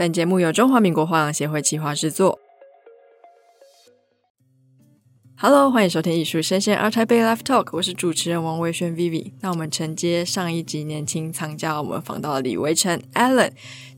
本节目由中华民国画廊协会企划制作。Hello，欢迎收听艺术声鲜 ART TAIPEI Live Talk，我是主持人王维轩 Vivi。那我们承接上一集年轻藏家，我们访到了李维成 Alan。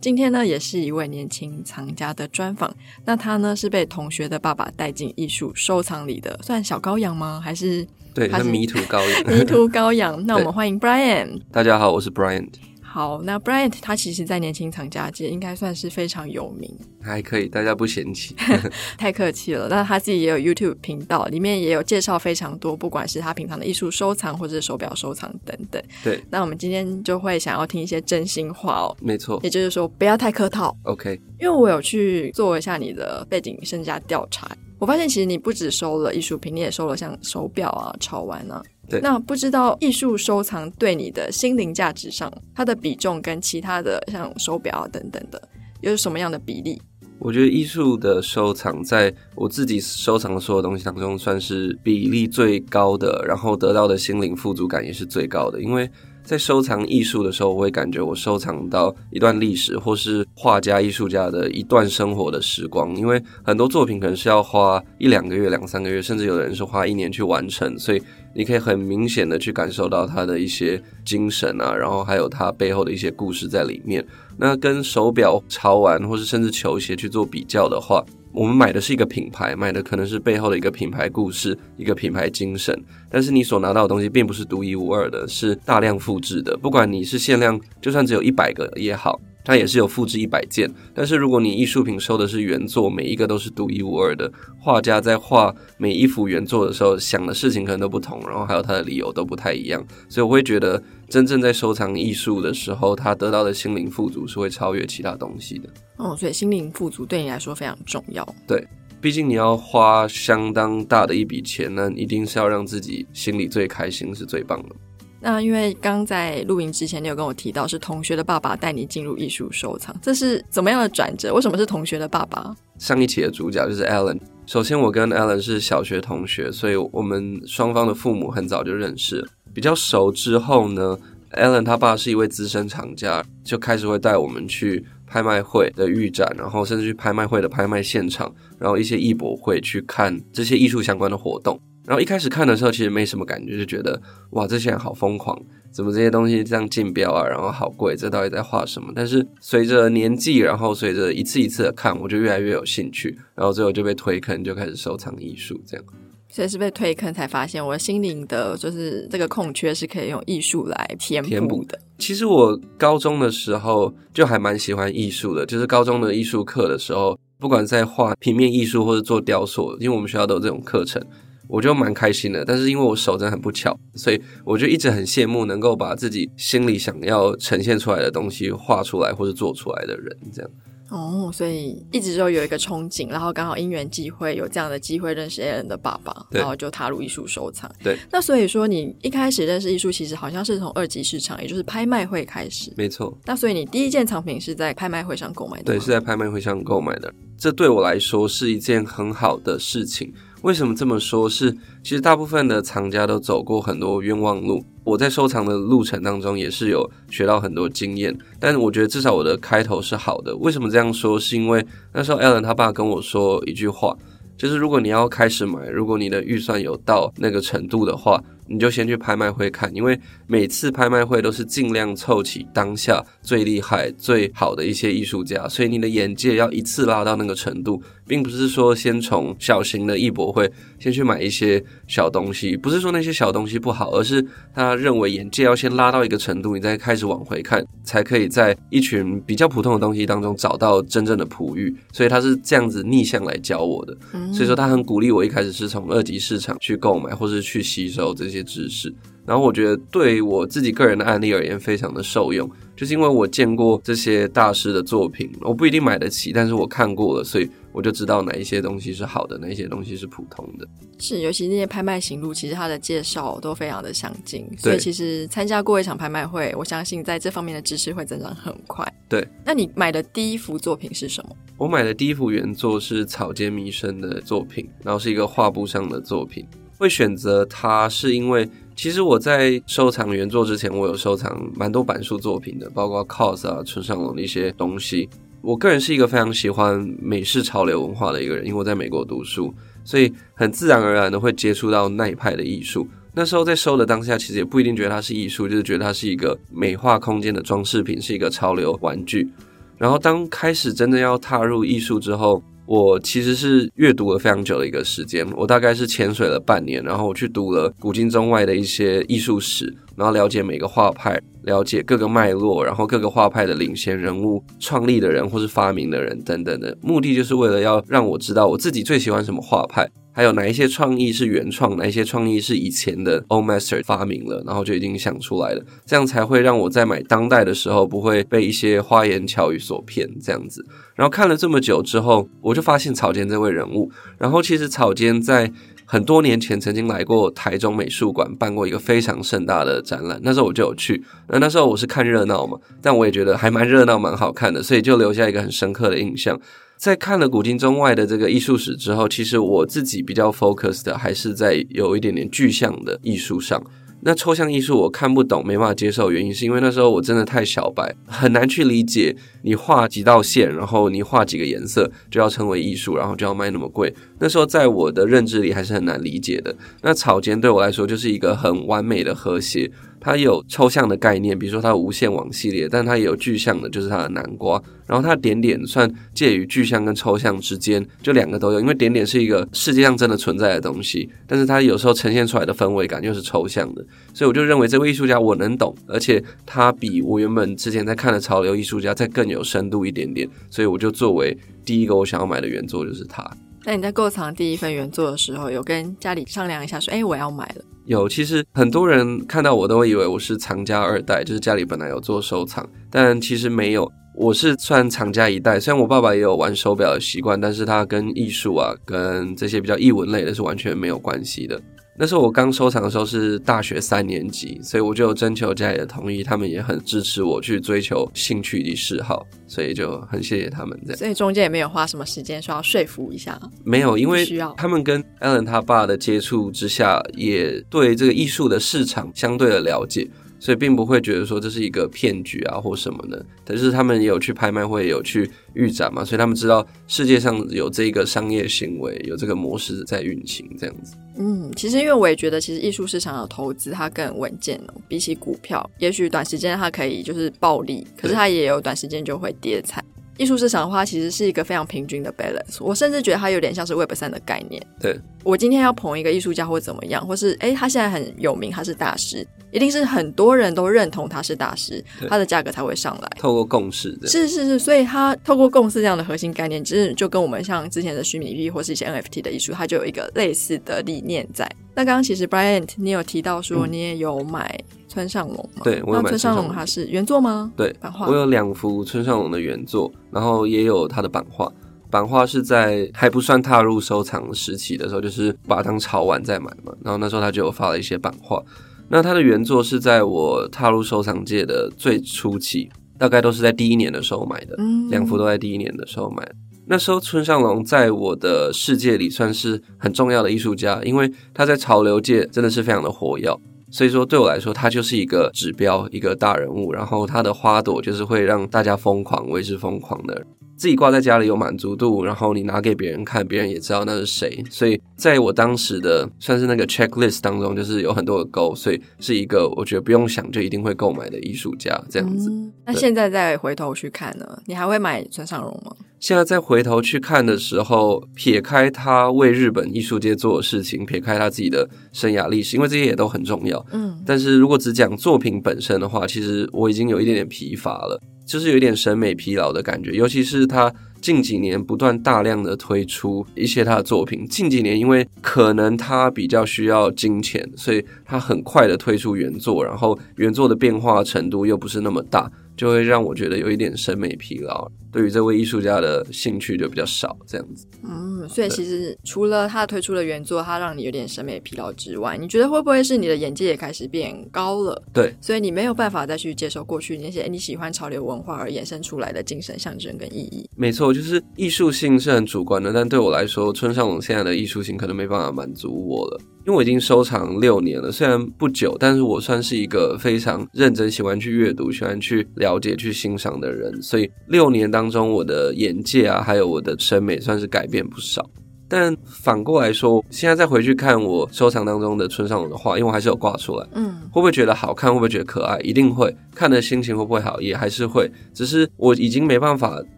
今天呢，也是一位年轻藏家的专访。那他呢，是被同学的爸爸带进艺术收藏里的，算小羔羊吗？还是对，他是迷途羔羊。迷途羔羊。那我们欢迎 Bryant。大家好，我是 Bryant。好，那 Bryant 他其实，在年轻藏家界应该算是非常有名，还可以，大家不嫌弃，太客气了。那他自己也有 YouTube 频道，里面也有介绍非常多，不管是他平常的艺术收藏，或者是手表收藏等等。对，那我们今天就会想要听一些真心话哦，没错，也就是说不要太客套。OK，因为我有去做一下你的背景身家调查，我发现其实你不只收了艺术品，你也收了像手表啊、潮玩啊。对，那不知道艺术收藏对你的心灵价值上，它的比重跟其他的像手表啊等等的，有什么样的比例？我觉得艺术的收藏，在我自己收藏的所有东西当中，算是比例最高的，然后得到的心灵富足感也是最高的，因为。在收藏艺术的时候，我会感觉我收藏到一段历史，或是画家、艺术家的一段生活的时光。因为很多作品可能是要花一两个月、两三个月，甚至有的人是花一年去完成，所以你可以很明显的去感受到他的一些精神啊，然后还有他背后的一些故事在里面。那跟手表、潮玩，或是甚至球鞋去做比较的话，我们买的是一个品牌，买的可能是背后的一个品牌故事，一个品牌精神。但是你所拿到的东西并不是独一无二的，是大量复制的。不管你是限量，就算只有一百个也好。它也是有复制一百件，但是如果你艺术品收的是原作，每一个都是独一无二的。画家在画每一幅原作的时候，想的事情可能都不同，然后还有他的理由都不太一样。所以我会觉得，真正在收藏艺术的时候，他得到的心灵富足是会超越其他东西的。哦，所以心灵富足对你来说非常重要。对，毕竟你要花相当大的一笔钱，呢一定是要让自己心里最开心，是最棒的。那因为刚在录音之前，你有跟我提到是同学的爸爸带你进入艺术收藏，这是怎么样的转折？为什么是同学的爸爸？上一期的主角就是 Alan。首先，我跟 Alan 是小学同学，所以我们双方的父母很早就认识，比较熟。之后呢，Alan 他爸是一位资深藏家，就开始会带我们去拍卖会的预展，然后甚至去拍卖会的拍卖现场，然后一些艺博会去看这些艺术相关的活动。然后一开始看的时候，其实没什么感觉，就觉得哇，这些人好疯狂，怎么这些东西这样竞标啊，然后好贵，这到底在画什么？但是随着年纪，然后随着一次一次的看，我就越来越有兴趣，然后最后就被推坑，就开始收藏艺术，这样。所以是被推坑才发现，我心灵的就是这个空缺是可以用艺术来填补的。其实我高中的时候就还蛮喜欢艺术的，就是高中的艺术课的时候，不管在画平面艺术或者做雕塑，因为我们学校都有这种课程。我就蛮开心的，但是因为我手真的很不巧，所以我就一直很羡慕能够把自己心里想要呈现出来的东西画出来或者做出来的人，这样。哦，所以一直都有一个憧憬，然后刚好因缘际会有这样的机会认识 Alan 的爸爸，然后就踏入艺术收藏。对，那所以说你一开始认识艺术，其实好像是从二级市场，也就是拍卖会开始。没错。那所以你第一件藏品是在拍卖会上购买的？对，是在拍卖会上购买的。这对我来说是一件很好的事情。为什么这么说？是其实大部分的藏家都走过很多冤枉路。我在收藏的路程当中也是有学到很多经验，但是我觉得至少我的开头是好的。为什么这样说？是因为那时候艾伦他爸跟我说一句话，就是如果你要开始买，如果你的预算有到那个程度的话。你就先去拍卖会看，因为每次拍卖会都是尽量凑齐当下最厉害、最好的一些艺术家，所以你的眼界要一次拉到那个程度，并不是说先从小型的艺博会先去买一些小东西，不是说那些小东西不好，而是他认为眼界要先拉到一个程度，你再开始往回看，才可以在一群比较普通的东西当中找到真正的璞玉。所以他是这样子逆向来教我的，所以说他很鼓励我一开始是从二级市场去购买，或是去吸收这些。知识，然后我觉得对我自己个人的案例而言非常的受用，就是因为我见过这些大师的作品，我不一定买得起，但是我看过了，所以我就知道哪一些东西是好的，哪一些东西是普通的。是，尤其那些拍卖行路，其实它的介绍都非常的详尽，所以其实参加过一场拍卖会，我相信在这方面的知识会增长很快。对，那你买的第一幅作品是什么？我买的第一幅原作是草间弥生的作品，然后是一个画布上的作品。会选择它，是因为其实我在收藏原作之前，我有收藏蛮多板书作品的，包括 cos 啊、村上隆的一些东西。我个人是一个非常喜欢美式潮流文化的一个人，因为我在美国读书，所以很自然而然的会接触到那一派的艺术。那时候在收的当下，其实也不一定觉得它是艺术，就是觉得它是一个美化空间的装饰品，是一个潮流玩具。然后当开始真的要踏入艺术之后，我其实是阅读了非常久的一个时间，我大概是潜水了半年，然后我去读了古今中外的一些艺术史，然后了解每个画派，了解各个脉络，然后各个画派的领先人物、创立的人或是发明的人等等的，目的就是为了要让我知道我自己最喜欢什么画派。还有哪一些创意是原创，哪一些创意是以前的 old master 发明了，然后就已经想出来了，这样才会让我在买当代的时候不会被一些花言巧语所骗，这样子。然后看了这么久之后，我就发现草间这位人物。然后其实草间在很多年前曾经来过台中美术馆办过一个非常盛大的展览，那时候我就有去。那那时候我是看热闹嘛，但我也觉得还蛮热闹，蛮好看的，所以就留下一个很深刻的印象。在看了古今中外的这个艺术史之后，其实我自己比较 focus 的还是在有一点点具象的艺术上。那抽象艺术我看不懂，没办法接受，原因是因为那时候我真的太小白，很难去理解你画几道线，然后你画几个颜色就要称为艺术，然后就要卖那么贵。那时候在我的认知里还是很难理解的。那草间对我来说就是一个很完美的和谐。它有抽象的概念，比如说它无线网系列，但它也有具象的，就是它的南瓜。然后它的点点算介于具象跟抽象之间，就两个都有。因为点点是一个世界上真的存在的东西，但是它有时候呈现出来的氛围感又是抽象的。所以我就认为这位艺术家我能懂，而且他比我原本之前在看的潮流艺术家再更有深度一点点。所以我就作为第一个我想要买的原作就是他。那你在购藏第一份原作的时候，有跟家里商量一下说：“哎，我要买了。”有，其实很多人看到我都会以为我是藏家二代，就是家里本来有做收藏，但其实没有，我是算藏家一代。虽然我爸爸也有玩手表的习惯，但是他跟艺术啊，跟这些比较艺文类的是完全没有关系的。那时候我刚收藏的时候是大学三年级，所以我就征求家里的同意，他们也很支持我去追求兴趣及嗜好，所以就很谢谢他们这样。所以中间也没有花什么时间说要说服一下，没有，因为他们跟 Alan 他爸的接触之下，也对这个艺术的市场相对的了解。所以并不会觉得说这是一个骗局啊或什么的，但是他们也有去拍卖会，有去预展嘛，所以他们知道世界上有这个商业行为，有这个模式在运行这样子。嗯，其实因为我也觉得，其实艺术市场的投资它更稳健哦，比起股票，也许短时间它可以就是暴利，可是它也有短时间就会跌惨。艺术市场的话，其实是一个非常平均的 balance。我甚至觉得它有点像是 Web 三的概念。对，我今天要捧一个艺术家或怎么样，或是哎，他现在很有名，他是大师，一定是很多人都认同他是大师，他的价格才会上来。透过共识的，是是是，所以他透过共识这样的核心概念，其实就跟我们像之前的虚拟币或是一些 NFT 的艺术，它就有一个类似的理念在。那刚刚其实 Bryant 你有提到说你也有买。村上隆吗？对，我有买村上隆。它是原作吗？对，版画。我有两幅村上隆的原作，然后也有他的版画。版画是在还不算踏入收藏时期的时候，就是把它当潮玩在买嘛。然后那时候他就有发了一些版画。那他的原作是在我踏入收藏界的最初期，大概都是在第一年的时候买的。嗯，两幅都在第一年的时候买。那时候村上隆在我的世界里算是很重要的艺术家，因为他在潮流界真的是非常的活跃。所以说，对我来说，他就是一个指标，一个大人物。然后他的花朵就是会让大家疯狂，为之疯狂的。自己挂在家里有满足度，然后你拿给别人看，别人也知道那是谁。所以在我当时的算是那个 checklist 当中，就是有很多的勾，所以是一个我觉得不用想就一定会购买的艺术家这样子。嗯，那现在再回头去看呢，你还会买村上隆吗？现在再回头去看的时候，撇开他为日本艺术界做的事情，撇开他自己的生涯历史，因为这些也都很重要。嗯，但是如果只讲作品本身的话，其实我已经有一点点疲乏了。就是有点审美疲劳的感觉，尤其是他近几年不断大量的推出一些他的作品。近几年因为可能他比较需要金钱，所以他很快的推出原作，然后原作的变化程度又不是那么大。就会让我觉得有一点审美疲劳，对于这位艺术家的兴趣就比较少，这样子。嗯，所以其实除了他推出的原作，他让你有点审美疲劳之外，你觉得会不会是你的眼界也开始变高了？对，所以你没有办法再去接受过去那些你喜欢潮流文化而衍生出来的精神象征跟意义。没错，就是艺术性是很主观的，但对我来说，村上隆现在的艺术性可能没办法满足我了，因为我已经收藏六年了，虽然不久，但是我算是一个非常认真、喜欢去阅读、喜欢去了解、去欣赏的人，所以六年当中，我的眼界啊，还有我的审美，算是改变不少。但反过来说，现在再回去看我收藏当中的村上隆的画，因为我还是有挂出来，嗯，会不会觉得好看？会不会觉得可爱？一定会，看的心情会不会好？也还是会，只是我已经没办法。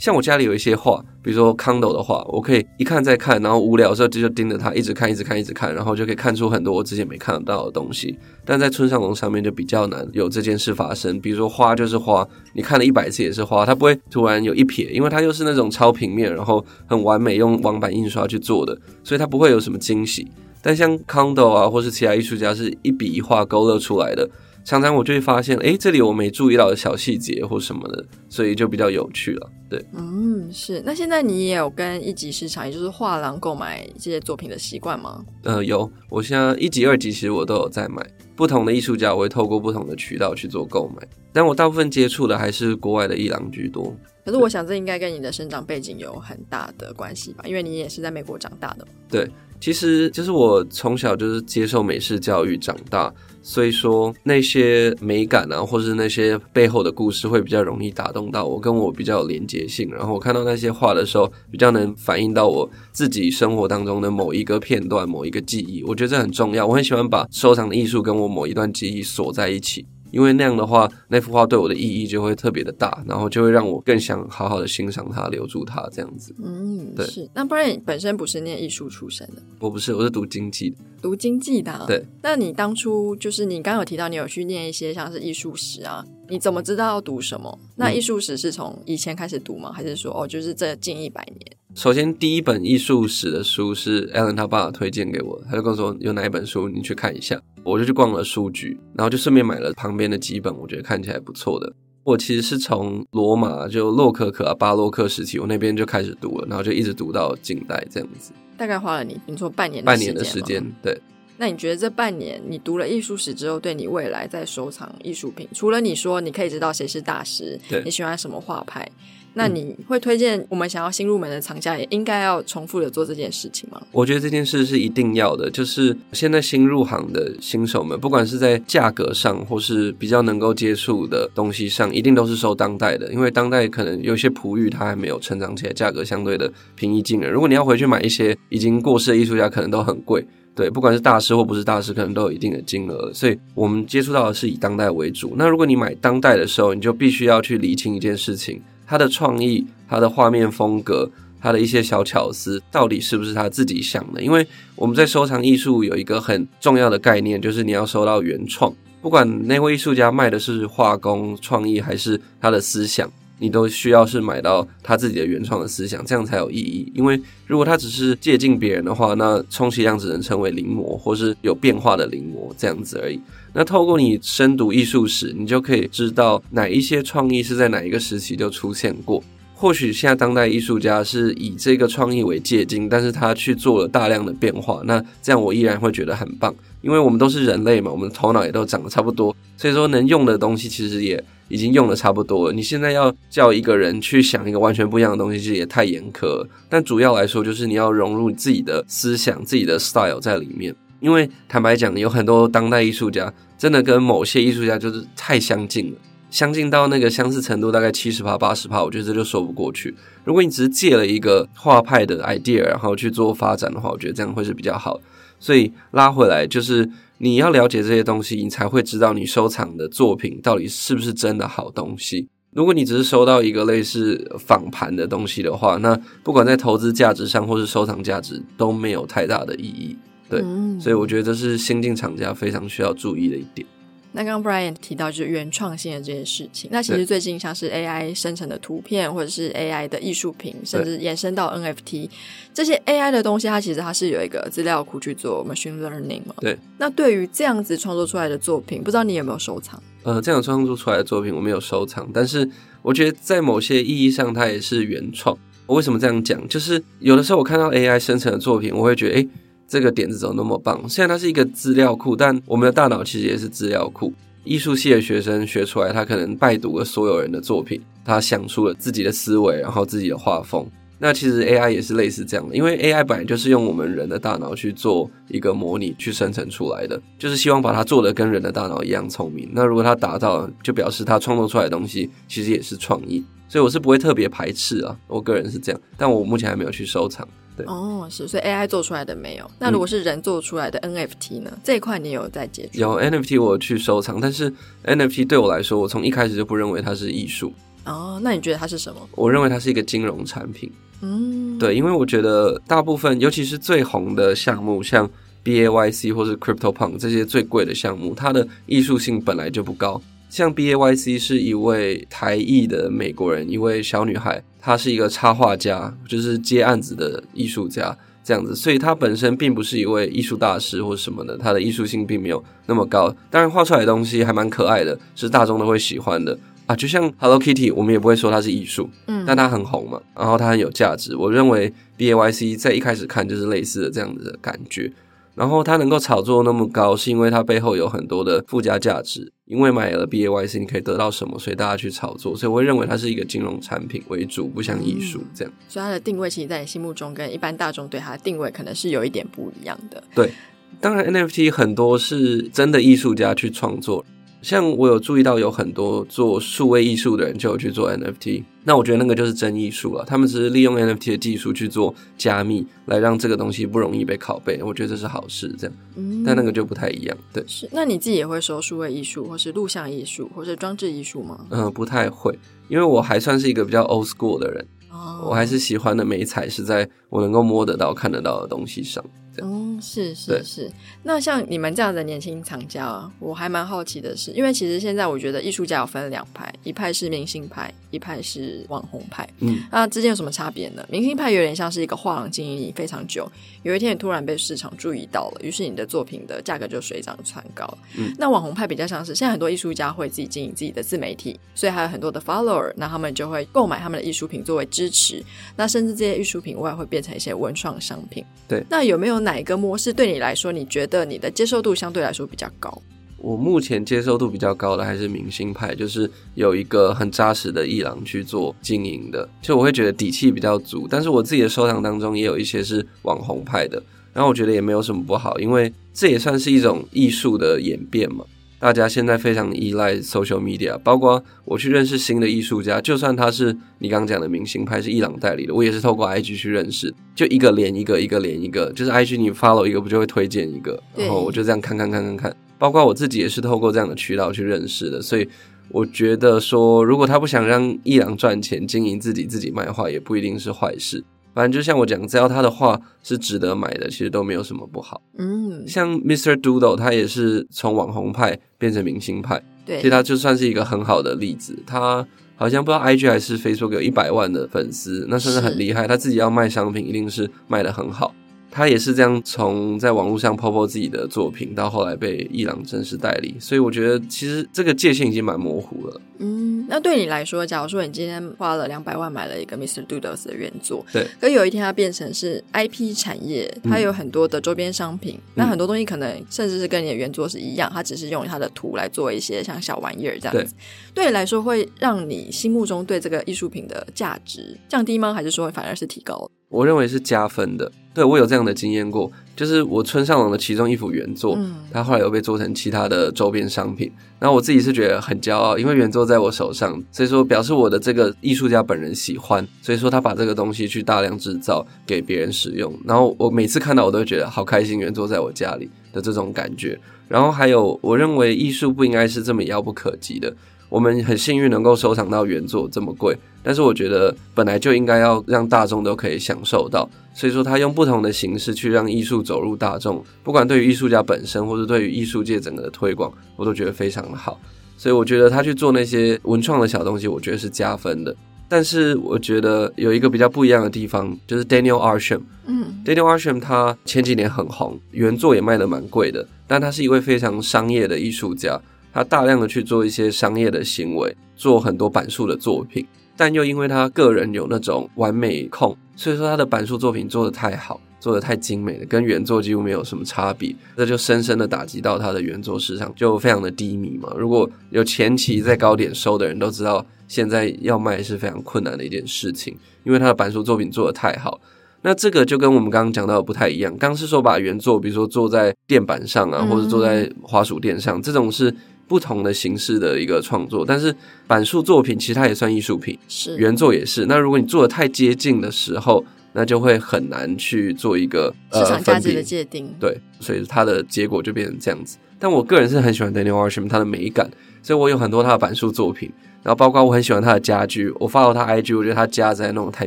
像我家里有一些画，比如说康斗的画，我可以一看再看，然后无聊的时候就就盯着它，一直看，一直看，一直看，然后就可以看出很多我之前没看得到的东西。但在村上隆上面就比较难有这件事发生。比如说花就是花，你看了一百次也是花，它不会突然有一撇，因为它又是那种超平面，然后很完美用网版印刷去做的，所以它不会有什么惊喜。但像康斗啊，或是其他艺术家是一笔一画勾勒出来的。常常我就会发现，哎，这里我没注意到的小细节或什么的，所以就比较有趣了。对，嗯，是。那现在你也有跟一级市场，也就是画廊购买这些作品的习惯吗？呃，有。我现在一级、二级其实我都有在买。不同的艺术家，我会透过不同的渠道去做购买，但我大部分接触的还是国外的艺廊居多。可是我想，这应该跟你的生长背景有很大的关系吧？因为你也是在美国长大的。对，其实就是我从小就是接受美式教育长大。所以说那些美感啊，或是那些背后的故事，会比较容易打动到我，跟我比较有连接性。然后我看到那些画的时候，比较能反映到我自己生活当中的某一个片段、某一个记忆。我觉得这很重要。我很喜欢把收藏的艺术跟我某一段记忆锁在一起。因为那样的话，那幅画对我的意义就会特别的大，然后就会让我更想好好的欣赏它、留住它这样子。嗯，对。是。那不然你本身不是念艺术出身的？我不是，我是读经济的。读经济的啊？对。那你当初就是你刚刚有提到你有去念一些像是艺术史啊？你怎么知道要读什么？那艺术史是从以前开始读吗？还是说哦，就是这近一百年？首先，第一本艺术史的书是 Alan 他爸推荐给我，他就跟我说有哪一本书你去看一下，我就去逛了书局，然后就顺便买了旁边的几本我觉得看起来不错的。我其实是从罗马就洛可可啊巴洛克时期，我那边就开始读了，然后就一直读到近代这样子。大概花了你你说半年半年的时间，对。那你觉得这半年你读了艺术史之后，对你未来在收藏艺术品，除了你说你可以知道谁是大师，对你喜欢什么画派？那你会推荐我们想要新入门的藏家也应该要重复的做这件事情吗？我觉得这件事是一定要的。就是现在新入行的新手们，不管是在价格上，或是比较能够接触的东西上，一定都是收当代的，因为当代可能有些璞玉它还没有成长起来，价格相对的平易近人。如果你要回去买一些已经过世的艺术家，可能都很贵。对，不管是大师或不是大师，可能都有一定的金额。所以我们接触到的是以当代为主。那如果你买当代的时候，你就必须要去理清一件事情。他的创意、他的画面风格、他的一些小巧思，到底是不是他自己想的？因为我们在收藏艺术有一个很重要的概念，就是你要收到原创。不管那位艺术家卖的是画工、创意，还是他的思想，你都需要是买到他自己的原创的思想，这样才有意义。因为如果他只是借鉴别人的话，那充其量只能成为临摹，或是有变化的临摹这样子而已。那透过你深读艺术史，你就可以知道哪一些创意是在哪一个时期就出现过。或许现在当代艺术家是以这个创意为借镜，但是他去做了大量的变化。那这样我依然会觉得很棒，因为我们都是人类嘛，我们的头脑也都长得差不多，所以说能用的东西其实也已经用的差不多了。你现在要叫一个人去想一个完全不一样的东西，其实也太严苛了。但主要来说，就是你要融入你自己的思想、自己的 style 在里面。因为坦白讲，有很多当代艺术家真的跟某些艺术家就是太相近了，相近到那个相似程度大概七十趴、八十趴，我觉得这就说不过去。如果你只是借了一个画派的 idea，然后去做发展的话，我觉得这样会是比较好。所以拉回来，就是你要了解这些东西，你才会知道你收藏的作品到底是不是真的好东西。如果你只是收到一个类似仿盘的东西的话，那不管在投资价值上或是收藏价值都没有太大的意义。对，所以我觉得这是新进厂家非常需要注意的一点。那刚刚 Brian 提到就是原创性的这件事情，那其实最近像是 AI 生成的图片，或者是 AI 的艺术品，甚至延伸到 NFT 这些 AI 的东西，它其实它是有一个资料库去做 machine learning 嘛。对。那对于这样子创作出来的作品，不知道你有没有收藏？呃，这样创作出来的作品我没有收藏，但是我觉得在某些意义上它也是原创。我为什么这样讲？就是有的时候我看到 AI 生成的作品，我会觉得，诶。这个点子怎么那么棒？虽然它是一个资料库，但我们的大脑其实也是资料库。艺术系的学生学出来，他可能拜读了所有人的作品，他想出了自己的思维，然后自己的画风。那其实 AI 也是类似这样的，因为 AI 本来就是用我们人的大脑去做一个模拟，去生成出来的，就是希望把它做得跟人的大脑一样聪明。那如果它达到，就表示它创作出来的东西其实也是创意。所以我是不会特别排斥啊，我个人是这样，但我目前还没有去收藏。对，哦，是，所以 AI 做出来的没有。那如果是人做出来的 NFT 呢？嗯、这一块你有在接触？有 NFT 我去收藏，但是 NFT 对我来说，我从一开始就不认为它是艺术。哦，那你觉得它是什么？我认为它是一个金融产品。嗯，对，因为我觉得大部分，尤其是最红的项目，像 BAYC 或是 CryptoPunk 这些最贵的项目，它的艺术性本来就不高。像 BAYC 是一位台裔的美国人，一位小女孩，她是一个插画家，就是接案子的艺术家这样子，所以她本身并不是一位艺术大师或什么的，她的艺术性并没有那么高。当然，画出来的东西还蛮可爱的，是大众都会喜欢的。啊，就像 Hello Kitty，我们也不会说它是艺术，嗯，但它很红嘛，然后它很有价值。我认为 BAYC 在一开始看就是类似的这样子的感觉，然后它能够炒作那么高，是因为它背后有很多的附加价值。因为买了 BAYC，你可以得到什么，所以大家去炒作。所以我会认为它是一个金融产品为主，不像艺术这样。嗯，所以它的定位，其实在你心目中跟一般大众对它的定位可能是有一点不一样的。对，当然 NFT 很多是真的艺术家去创作。像我有注意到，有很多做数位艺术的人就有去做 NFT，那我觉得那个就是真艺术了。他们只是利用 NFT 的技术去做加密，来让这个东西不容易被拷贝。我觉得这是好事，这样。嗯，但那个就不太一样。对，是。那你自己也会收数位艺术，或是录像艺术，或是装置艺术吗？嗯，不太会，因为我还算是一个比较 old school 的人。哦，我还是喜欢的美彩是在我能够摸得到、看得到的东西上。嗯，是是是。那像你们这样的年轻藏家啊，我还蛮好奇的是，因为其实现在我觉得艺术家有分两派，一派是明星派，一派是网红派。嗯，那之间有什么差别呢？明星派有点像是一个画廊经营你非常久，有一天你突然被市场注意到了，于是你的作品的价格就水涨船高。嗯，那网红派比较像是现在很多艺术家会自己经营自己的自媒体，所以还有很多的 follower，那他们就会购买他们的艺术品作为支持，那甚至这些艺术品外会变成一些文创商品。对，那有没有哪一个模式对你来说，你觉得你的接受度相对来说比较高？我目前接受度比较高的还是明星派，就是有一个很扎实的艺廊去做经营的，就我会觉得底气比较足。但是我自己的收藏当中也有一些是网红派的，然后我觉得也没有什么不好，因为这也算是一种艺术的演变嘛。大家现在非常依赖 social media，包括我去认识新的艺术家，就算他是你刚刚讲的明星派，是伊朗代理的，我也是透过 IG 去认识，就一个连一个，一个连一个，就是 IG 你 follow 一个，不就会推荐一个，然后我就这样看看看看看，包括我自己也是透过这样的渠道去认识的，所以我觉得说，如果他不想让伊朗赚钱，经营自己自己卖画，也不一定是坏事。反正就像我讲，只要他的画是值得买的，其实都没有什么不好。嗯，像 Mr. Doodle，他也是从网红派变成明星派，对，所以他就算是一个很好的例子。他好像不知道 IG 还是 Facebook 有一百万的粉丝，那算是很厉害。他自己要卖商品，一定是卖的很好。他也是这样，从在网络上 po po 自己的作品，到后来被伊朗正式代理，所以我觉得其实这个界限已经蛮模糊了。嗯，那对你来说，假如说你今天花了两百万买了一个 Mr. Doodles 的原作，对，可有一天它变成是 IP 产业，它有很多的周边商品，嗯、那很多东西可能甚至是跟你的原作是一样，它只是用它的图来做一些像小玩意儿这样子。对，对你来说，会让你心目中对这个艺术品的价值降低吗？还是说反而是提高？我认为是加分的，对，我有这样的经验过，就是我村上隆的其中一幅原作，嗯，它后来又被做成其他的周边商品，然后我自己是觉得很骄傲，因为原作在我手上，所以说表示我的这个艺术家本人喜欢，所以说他把这个东西去大量制造给别人使用，然后我每次看到我都觉得好开心，原作在我家里的这种感觉，然后还有我认为艺术不应该是这么遥不可及的。我们很幸运能够收藏到原作这么贵，但是我觉得本来就应该要让大众都可以享受到，所以说他用不同的形式去让艺术走入大众，不管对于艺术家本身或者对于艺术界整个的推广，我都觉得非常的好。所以我觉得他去做那些文创的小东西，我觉得是加分的。但是我觉得有一个比较不一样的地方，就是 Daniel Arsham，嗯，Daniel Arsham 他前几年很红，原作也卖的蛮贵的，但他是一位非常商业的艺术家。他大量的去做一些商业的行为，做很多板书的作品，但又因为他个人有那种完美控，所以说他的板书作品做得太好，做的太精美了，跟原作几乎没有什么差别，这就深深的打击到他的原作市场，就非常的低迷嘛。如果有前期在高点收的人都知道，现在要卖是非常困难的一件事情，因为他的板书作品做得太好。那这个就跟我们刚刚讲到的不太一样，刚是说把原作，比如说坐在垫板上啊，或者坐在滑鼠垫上，这种是不同的形式的一个创作。但是板书作品其实它也算艺术品，是原作也是。那如果你做的太接近的时候，那就会很难去做一个市场价值的界定，呃，对，所以它的结果就变成这样子。但我个人是很喜欢 Daniel Arsham 他的美感，所以我有很多他的板书作品，然后包括我很喜欢他的家具，我发到他 IG，我觉得他家在弄得太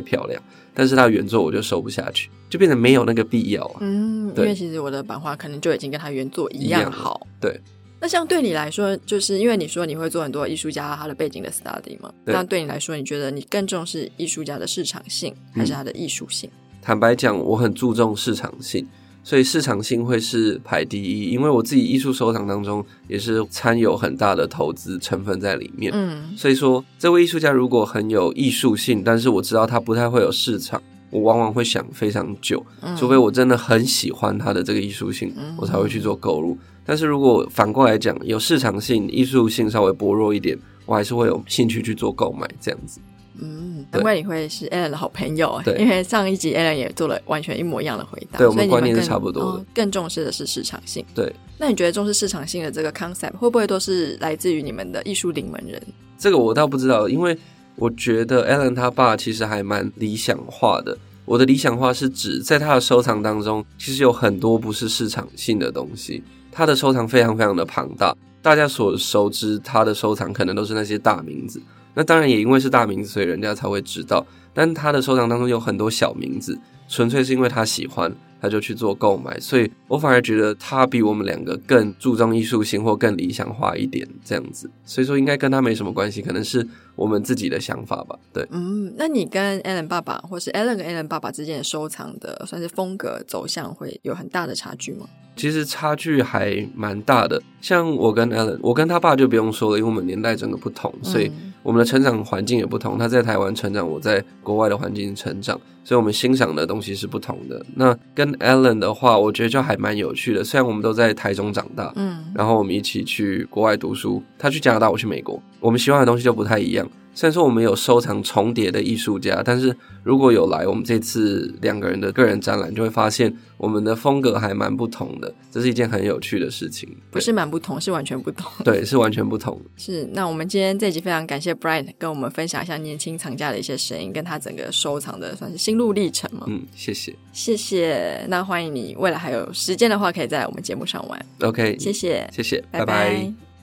漂亮，但是他的原作我就收不下去，就变得没有那个必要啊。嗯，因为其实我的版画可能就已经跟他原作一样好，样对。那像对你来说，就是因为你说你会做很多艺术家他的背景的 study 嘛，那对你来说，你觉得你更重视艺术家的市场性还是他的艺术性？嗯坦白讲，我很注重市场性，所以市场性会是排第一。因为我自己艺术收藏当中也是掺有很大的投资成分在里面。嗯，所以说这位艺术家如果很有艺术性，但是我知道他不太会有市场，我往往会想非常久，除非我真的很喜欢他的这个艺术性，我才会去做购入。但是如果反过来讲，有市场性，艺术性稍微薄弱一点，我还是会有兴趣去做购买这样子。嗯，难怪你会是 Allen 的好朋友，对因为上一集 Allen 也做了完全一模一样的回答。对，我们观念是差不多的。哦，更重视的是市场性。对，那你觉得重视市场性的这个 concept 会不会都是来自于你们的艺术领门人？这个我倒不知道，因为我觉得 Allen 他爸其实还蛮理想化的。我的理想化是指在他的收藏当中，其实有很多不是市场性的东西。他的收藏非常非常的庞大，大家所熟知他的收藏可能都是那些大名字。那当然也因为是大名字，所以人家才会知道。但他的收藏当中有很多小名字，纯粹是因为他喜欢，他就去做购买。所以我反而觉得他比我们两个更注重艺术性或更理想化一点，这样子。所以说应该跟他没什么关系，可能是我们自己的想法吧。对，嗯，那你跟 Allen 爸爸，或是 Allen 跟 Allen 爸爸之间的收藏的算是风格走向会有很大的差距吗？其实差距还蛮大的。像我跟 Allen，我跟他爸就不用说了，因为我们年代整个不同，所以。我们的成长环境也不同，他在台湾成长，我在国外的环境成长，所以我们欣赏的东西是不同的。那跟 Allen 的话，我觉得就还蛮有趣的。虽然我们都在台中长大，嗯，然后我们一起去国外读书，他去加拿大，我去美国，我们喜欢的东西就不太一样。虽然说我们有收藏重叠的艺术家，但是如果有来我们这次两个人的个人展览，就会发现我们的风格还蛮不同的，这是一件很有趣的事情。不是蛮不同，是完全不同。对，是完全不同。是，那我们今天这集非常感谢 Brian 跟我们分享一下年轻藏家的一些声音，跟他整个收藏的算是心路历程嘛。嗯，谢谢，谢谢。那欢迎你未来还有时间的话，可以在我们节目上玩。OK，谢谢，谢谢，拜拜。拜拜。